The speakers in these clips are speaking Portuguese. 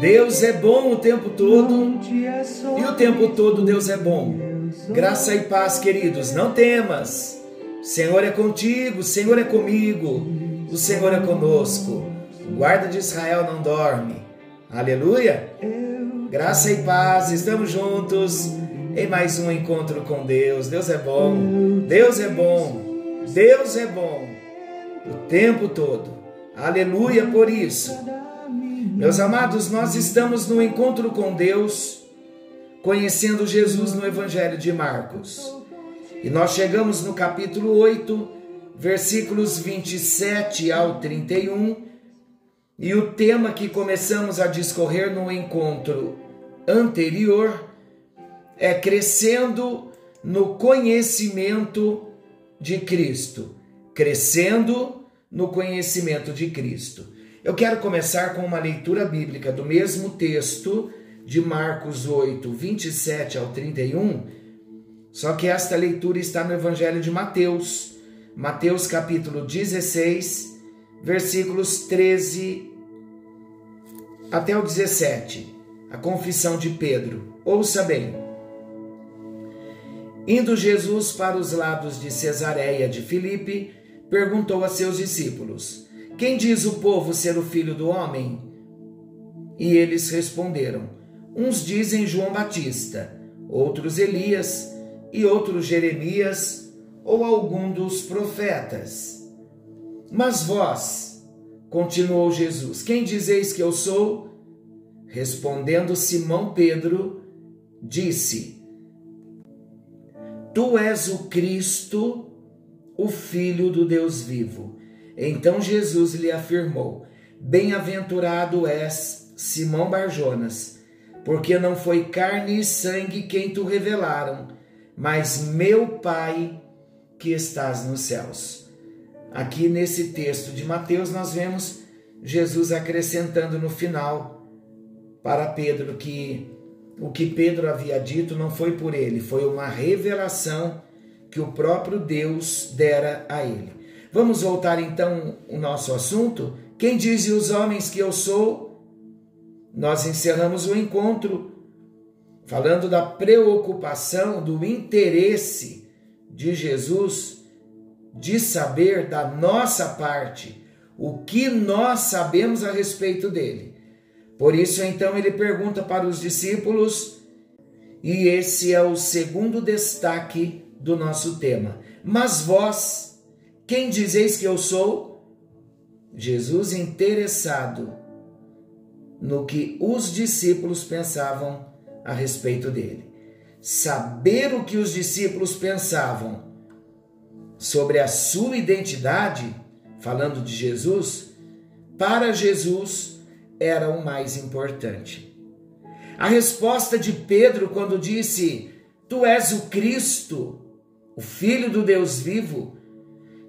Deus é bom o tempo todo e o tempo todo Deus é bom. Graça e paz, queridos, não temas. O Senhor é contigo, o Senhor é comigo, o Senhor é conosco. O guarda de Israel não dorme. Aleluia! Graça e paz, estamos juntos em mais um encontro com Deus. Deus é bom, Deus é bom, Deus é bom o tempo todo. Aleluia por isso. Meus amados, nós estamos no encontro com Deus, conhecendo Jesus no Evangelho de Marcos. E nós chegamos no capítulo 8, versículos 27 ao 31, e o tema que começamos a discorrer no encontro anterior é crescendo no conhecimento de Cristo. Crescendo no conhecimento de Cristo. Eu quero começar com uma leitura bíblica do mesmo texto de Marcos 8, 27 ao 31. Só que esta leitura está no Evangelho de Mateus, Mateus capítulo 16, versículos 13 até o 17. A confissão de Pedro. Ouça bem. Indo Jesus para os lados de Cesareia de Filipe, perguntou a seus discípulos: quem diz o povo ser o filho do homem? E eles responderam: Uns dizem João Batista, outros Elias, e outros Jeremias, ou algum dos profetas. Mas vós, continuou Jesus, quem dizeis que eu sou? Respondendo Simão Pedro, disse: Tu és o Cristo, o Filho do Deus vivo. Então Jesus lhe afirmou: Bem-aventurado és, Simão Barjonas, porque não foi carne e sangue quem tu revelaram, mas meu Pai que estás nos céus. Aqui nesse texto de Mateus nós vemos Jesus acrescentando no final para Pedro que o que Pedro havia dito não foi por ele, foi uma revelação que o próprio Deus dera a ele. Vamos voltar então o nosso assunto? Quem dizem os homens que eu sou? Nós encerramos o encontro falando da preocupação, do interesse de Jesus de saber da nossa parte o que nós sabemos a respeito dele. Por isso, então, ele pergunta para os discípulos, e esse é o segundo destaque do nosso tema. Mas vós, quem dizeis que eu sou? Jesus interessado no que os discípulos pensavam a respeito dele. Saber o que os discípulos pensavam sobre a sua identidade, falando de Jesus, para Jesus era o mais importante. A resposta de Pedro quando disse: Tu és o Cristo, o Filho do Deus vivo,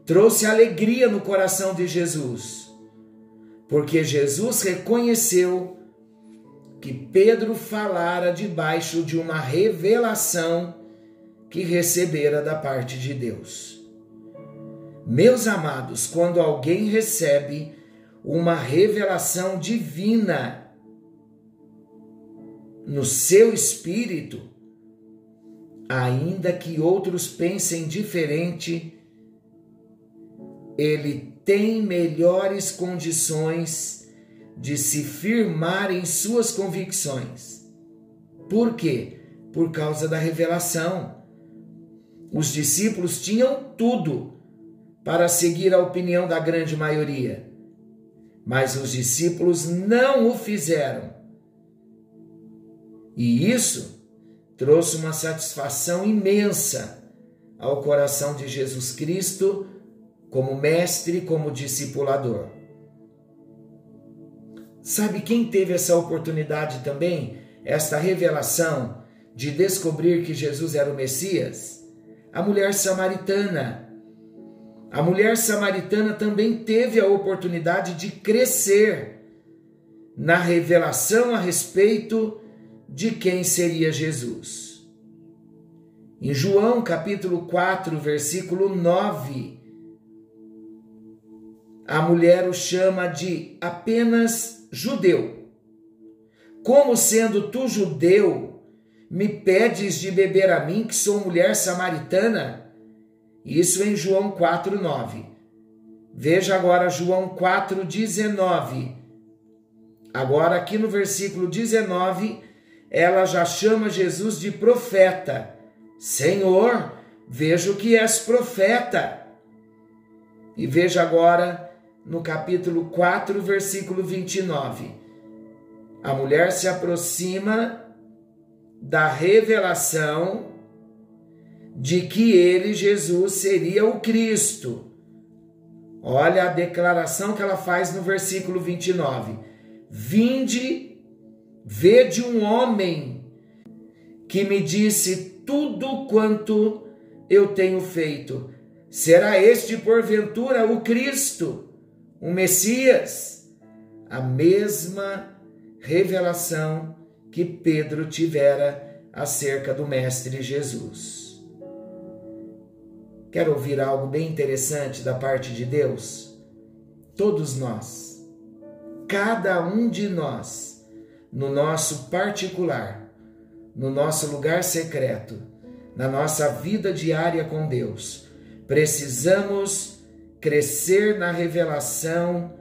trouxe alegria no coração de Jesus, porque Jesus reconheceu que Pedro falara debaixo de uma revelação que recebera da parte de Deus. Meus amados, quando alguém recebe uma revelação divina no seu espírito, ainda que outros pensem diferente, ele tem melhores condições de se firmar em suas convicções. Por quê? Por causa da revelação. Os discípulos tinham tudo para seguir a opinião da grande maioria, mas os discípulos não o fizeram. E isso trouxe uma satisfação imensa ao coração de Jesus Cristo como mestre, como discipulador. Sabe quem teve essa oportunidade também? esta revelação de descobrir que Jesus era o Messias? A mulher samaritana. A mulher samaritana também teve a oportunidade de crescer na revelação a respeito de quem seria Jesus. Em João capítulo 4, versículo 9, a mulher o chama de apenas judeu. Como sendo tu judeu, me pedes de beber a mim, que sou mulher samaritana? Isso em João 4, 9. Veja agora João 4, 19. Agora, aqui no versículo 19, ela já chama Jesus de profeta. Senhor, vejo que és profeta. E veja agora no capítulo 4, versículo 29. A mulher se aproxima da revelação de que ele, Jesus, seria o Cristo. Olha a declaração que ela faz no versículo 29. Vinde, vede um homem que me disse tudo quanto eu tenho feito. Será este, porventura, o Cristo, o Messias? A mesma revelação que Pedro tivera acerca do Mestre Jesus. Quer ouvir algo bem interessante da parte de Deus? Todos nós cada um de nós, no nosso particular, no nosso lugar secreto, na nossa vida diária com Deus, precisamos crescer na revelação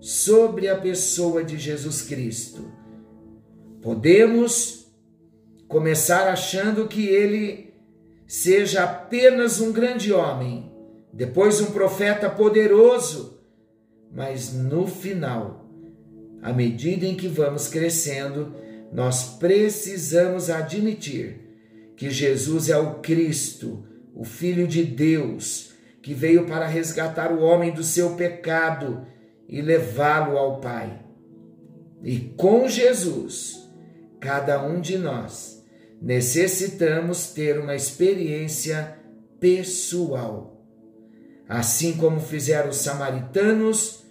sobre a pessoa de Jesus Cristo. Podemos começar achando que ele seja apenas um grande homem, depois um profeta poderoso, mas no final à medida em que vamos crescendo, nós precisamos admitir que Jesus é o Cristo, o Filho de Deus, que veio para resgatar o homem do seu pecado e levá-lo ao Pai. E com Jesus, cada um de nós necessitamos ter uma experiência pessoal. Assim como fizeram os samaritanos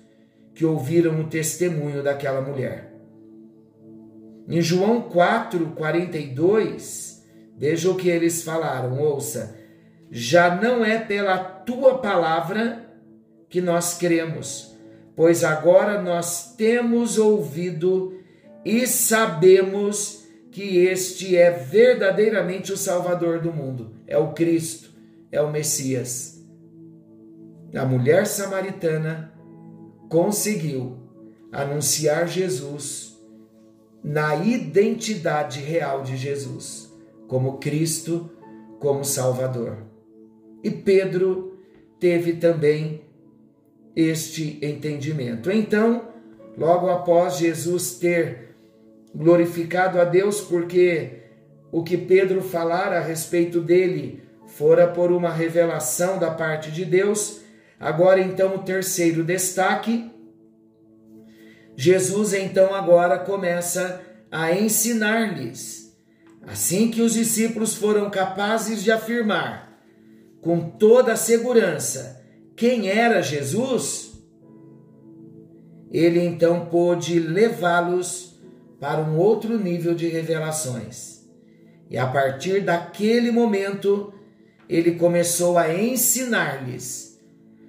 que ouviram o testemunho daquela mulher. Em João 4, 42, veja o que eles falaram, ouça. Já não é pela tua palavra que nós cremos, pois agora nós temos ouvido e sabemos que este é verdadeiramente o Salvador do mundo, é o Cristo, é o Messias. A mulher samaritana conseguiu anunciar Jesus na identidade real de Jesus, como Cristo, como Salvador. E Pedro teve também este entendimento. Então, logo após Jesus ter glorificado a Deus, porque o que Pedro falara a respeito dele fora por uma revelação da parte de Deus, Agora, então, o terceiro destaque. Jesus, então, agora começa a ensinar-lhes. Assim que os discípulos foram capazes de afirmar, com toda a segurança, quem era Jesus, ele então pôde levá-los para um outro nível de revelações. E a partir daquele momento, ele começou a ensinar-lhes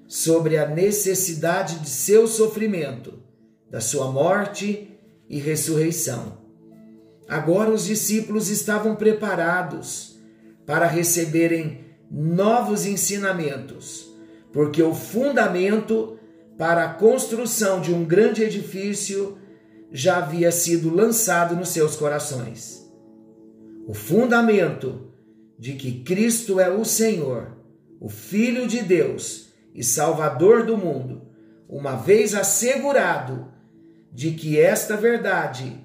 sobre a necessidade de seu sofrimento, da sua morte e ressurreição. Agora os discípulos estavam preparados para receberem novos ensinamentos, porque o fundamento para a construção de um grande edifício já havia sido lançado nos seus corações. O fundamento de que Cristo é o Senhor, o Filho de Deus, e Salvador do mundo, uma vez assegurado de que esta verdade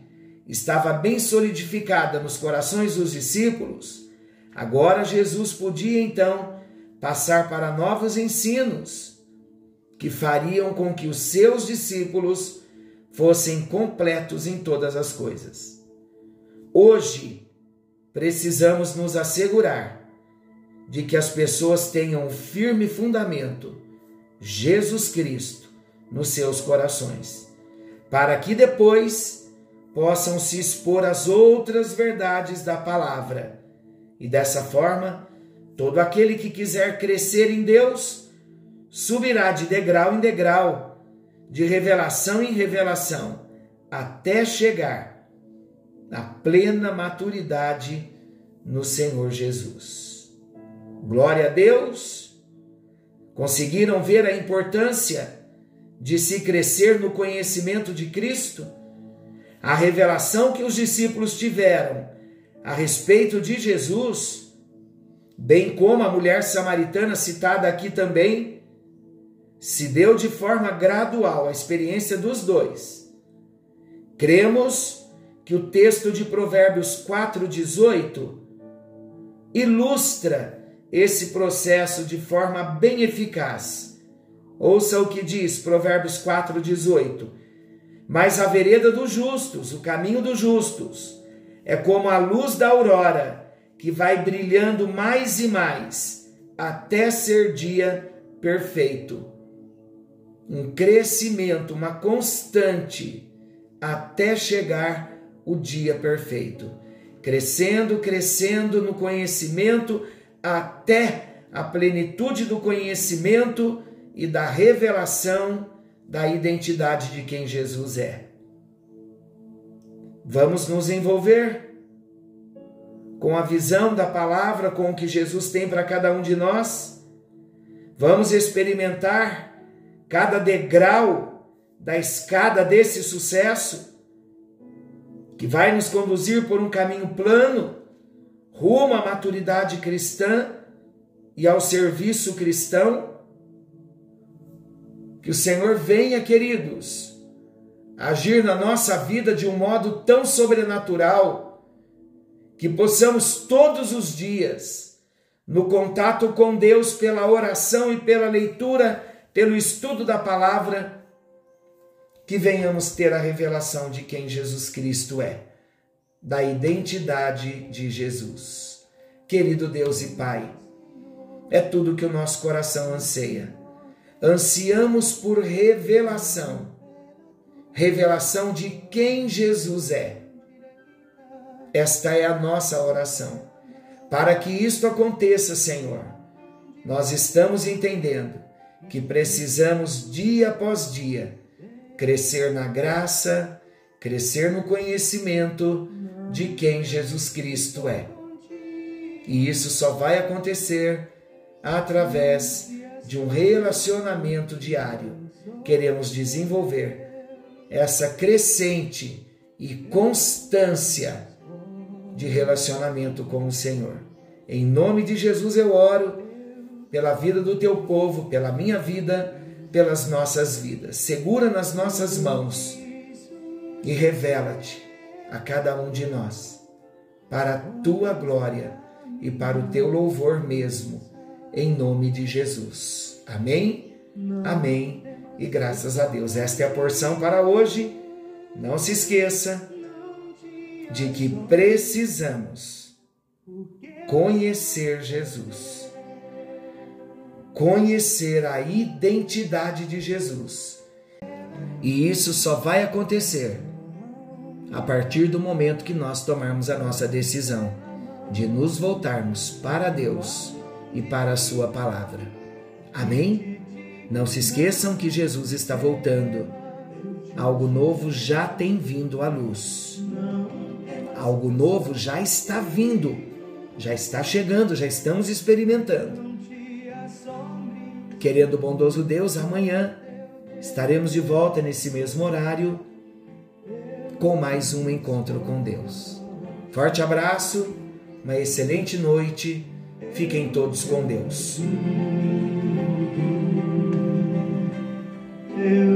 estava bem solidificada nos corações dos discípulos, agora Jesus podia então passar para novos ensinos que fariam com que os seus discípulos fossem completos em todas as coisas. Hoje, precisamos nos assegurar de que as pessoas tenham um firme fundamento, Jesus Cristo, nos seus corações, para que depois possam se expor às outras verdades da palavra. E dessa forma, todo aquele que quiser crescer em Deus subirá de degrau em degrau, de revelação em revelação, até chegar à plena maturidade no Senhor Jesus. Glória a Deus! Conseguiram ver a importância de se crescer no conhecimento de Cristo? A revelação que os discípulos tiveram a respeito de Jesus, bem como a mulher samaritana citada aqui também, se deu de forma gradual a experiência dos dois. Cremos que o texto de Provérbios 4:18 ilustra esse processo de forma bem eficaz. Ouça o que diz Provérbios 4:18 mas a vereda dos justos, o caminho dos justos, é como a luz da aurora, que vai brilhando mais e mais, até ser dia perfeito. Um crescimento, uma constante, até chegar o dia perfeito. Crescendo, crescendo no conhecimento, até a plenitude do conhecimento e da revelação da identidade de quem Jesus é. Vamos nos envolver com a visão da palavra, com o que Jesus tem para cada um de nós. Vamos experimentar cada degrau da escada desse sucesso que vai nos conduzir por um caminho plano rumo à maturidade cristã e ao serviço cristão que o Senhor venha, queridos, agir na nossa vida de um modo tão sobrenatural que possamos todos os dias, no contato com Deus pela oração e pela leitura, pelo estudo da palavra, que venhamos ter a revelação de quem Jesus Cristo é, da identidade de Jesus. Querido Deus e Pai, é tudo que o nosso coração anseia ansiamos por revelação revelação de quem Jesus é. Esta é a nossa oração. Para que isto aconteça, Senhor, nós estamos entendendo que precisamos dia após dia crescer na graça, crescer no conhecimento de quem Jesus Cristo é. E isso só vai acontecer através de um relacionamento diário. Queremos desenvolver essa crescente e constância de relacionamento com o Senhor. Em nome de Jesus eu oro pela vida do teu povo, pela minha vida, pelas nossas vidas. Segura nas nossas mãos e revela-te a cada um de nós, para a tua glória e para o teu louvor mesmo em nome de Jesus. Amém? Amém. E graças a Deus. Esta é a porção para hoje. Não se esqueça de que precisamos conhecer Jesus. Conhecer a identidade de Jesus. E isso só vai acontecer a partir do momento que nós tomarmos a nossa decisão de nos voltarmos para Deus e para a Sua palavra. Amém? Não se esqueçam que Jesus está voltando. Algo novo já tem vindo à luz. Algo novo já está vindo, já está chegando, já estamos experimentando. Querendo o bondoso Deus, amanhã estaremos de volta nesse mesmo horário com mais um encontro com Deus. Forte abraço, uma excelente noite Fiquem todos com Deus. you.